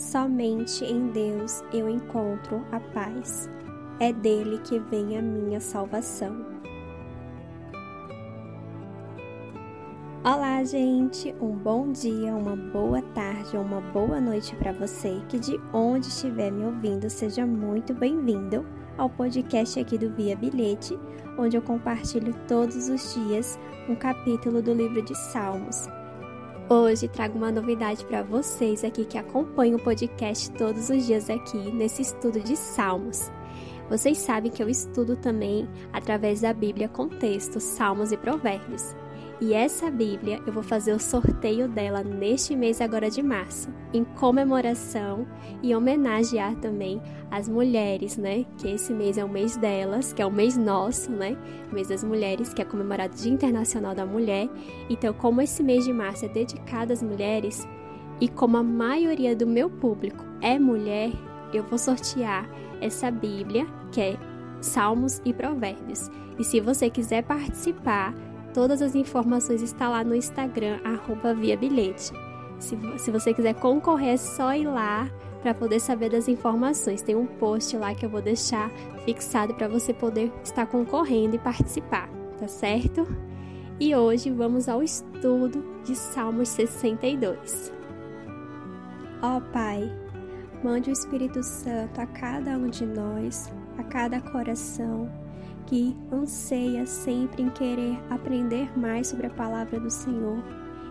Somente em Deus eu encontro a paz. É dele que vem a minha salvação. Olá, gente! Um bom dia, uma boa tarde uma boa noite para você que de onde estiver me ouvindo, seja muito bem-vindo ao podcast aqui do Via Bilhete, onde eu compartilho todos os dias um capítulo do livro de Salmos. Hoje trago uma novidade para vocês aqui que acompanham o podcast todos os dias aqui nesse estudo de Salmos. Vocês sabem que eu estudo também através da Bíblia com textos, Salmos e Provérbios. E essa Bíblia eu vou fazer o sorteio dela neste mês agora de março, em comemoração e homenagear também as mulheres, né? Que esse mês é o mês delas, que é o mês nosso, né? O mês das mulheres, que é comemorado Dia Internacional da Mulher. Então, como esse mês de março é dedicado às mulheres e como a maioria do meu público é mulher, eu vou sortear essa Bíblia, que é Salmos e Provérbios. E se você quiser participar, Todas as informações estão lá no Instagram, arroba via bilhete. Se, se você quiser concorrer, é só ir lá para poder saber das informações. Tem um post lá que eu vou deixar fixado para você poder estar concorrendo e participar, tá certo? E hoje vamos ao estudo de Salmos 62. Ó oh, Pai, mande o Espírito Santo a cada um de nós, a cada coração que anseia sempre em querer aprender mais sobre a palavra do Senhor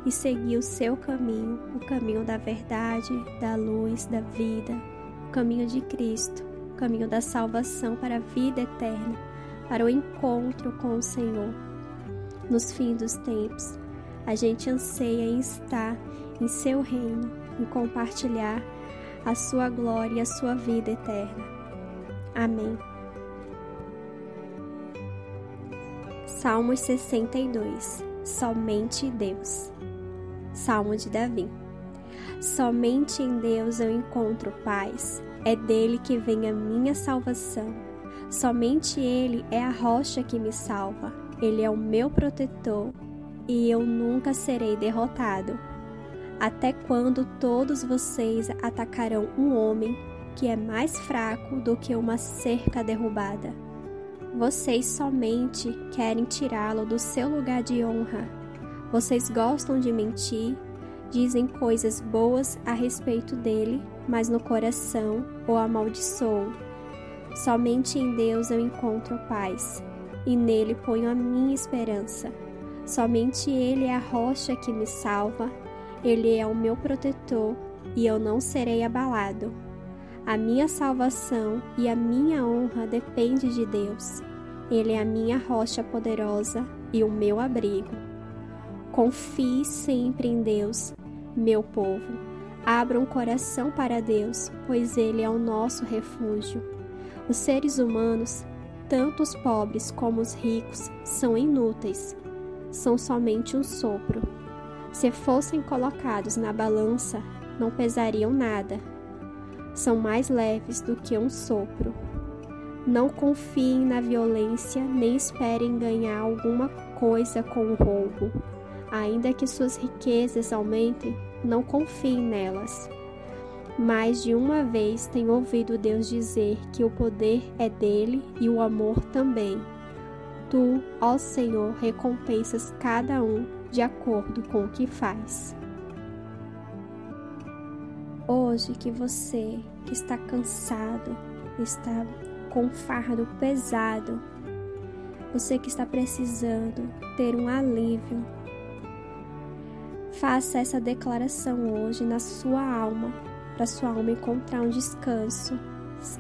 e seguir o seu caminho, o caminho da verdade, da luz, da vida, o caminho de Cristo, o caminho da salvação para a vida eterna, para o encontro com o Senhor. Nos fins dos tempos, a gente anseia em estar em seu reino, em compartilhar a sua glória e a sua vida eterna. Amém. Salmos 62 Somente Deus. Salmo de Davi. Somente em Deus eu encontro paz. É dele que vem a minha salvação. Somente ele é a rocha que me salva. Ele é o meu protetor e eu nunca serei derrotado. Até quando todos vocês atacarão um homem que é mais fraco do que uma cerca derrubada? Vocês somente querem tirá-lo do seu lugar de honra. Vocês gostam de mentir, dizem coisas boas a respeito dele, mas no coração o amaldiçoam. Somente em Deus eu encontro paz, e nele ponho a minha esperança. Somente Ele é a rocha que me salva, Ele é o meu protetor, e eu não serei abalado. A minha salvação e a minha honra depende de Deus. Ele é a minha rocha poderosa e o meu abrigo. Confie sempre em Deus, meu povo. Abra um coração para Deus, pois Ele é o nosso refúgio. Os seres humanos, tanto os pobres como os ricos, são inúteis. São somente um sopro. Se fossem colocados na balança, não pesariam nada são mais leves do que um sopro. Não confiem na violência, nem esperem ganhar alguma coisa com o roubo. Ainda que suas riquezas aumentem, não confiem nelas. Mais de uma vez tenho ouvido Deus dizer que o poder é dele e o amor também. Tu, ó Senhor, recompensas cada um de acordo com o que faz. Hoje que você que está cansado, está com um fardo pesado, você que está precisando ter um alívio, faça essa declaração hoje na sua alma, para sua alma encontrar um descanso.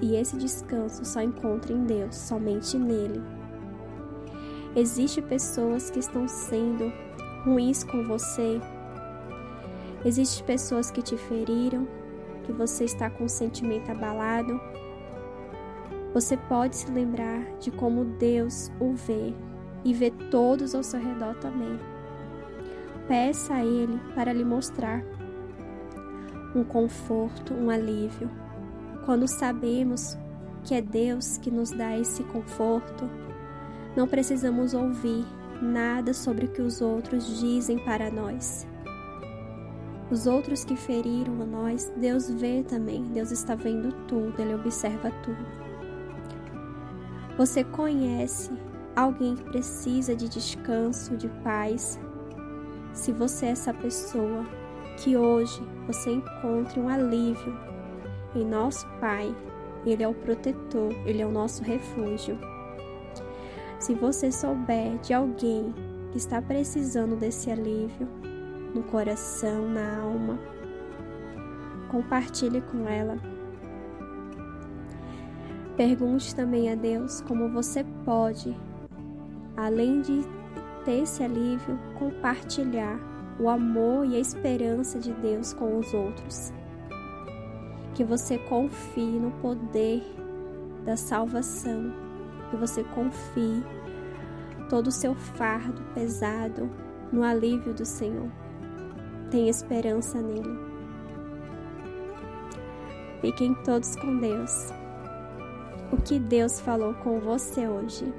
E esse descanso só encontra em Deus, somente nele. Existem pessoas que estão sendo ruins com você. Existem pessoas que te feriram, que você está com o sentimento abalado, você pode se lembrar de como Deus o vê e vê todos ao seu redor também. Peça a Ele para lhe mostrar um conforto, um alívio. Quando sabemos que é Deus que nos dá esse conforto, não precisamos ouvir nada sobre o que os outros dizem para nós. os outros que feriram a nós, Deus vê também, Deus está vendo tudo, Ele observa tudo. Você conhece alguém que precisa de descanso, de paz? Se você é essa pessoa, que hoje você encontre um alívio em nosso Pai, Ele é o protetor, Ele é o nosso refúgio. Se você souber de alguém que está precisando desse alívio, no coração, na alma. Compartilhe com ela. Pergunte também a Deus como você pode, além de ter esse alívio, compartilhar o amor e a esperança de Deus com os outros. Que você confie no poder da salvação, que você confie todo o seu fardo pesado no alívio do Senhor. Tenha esperança nele. Fiquem todos com Deus. O que Deus falou com você hoje?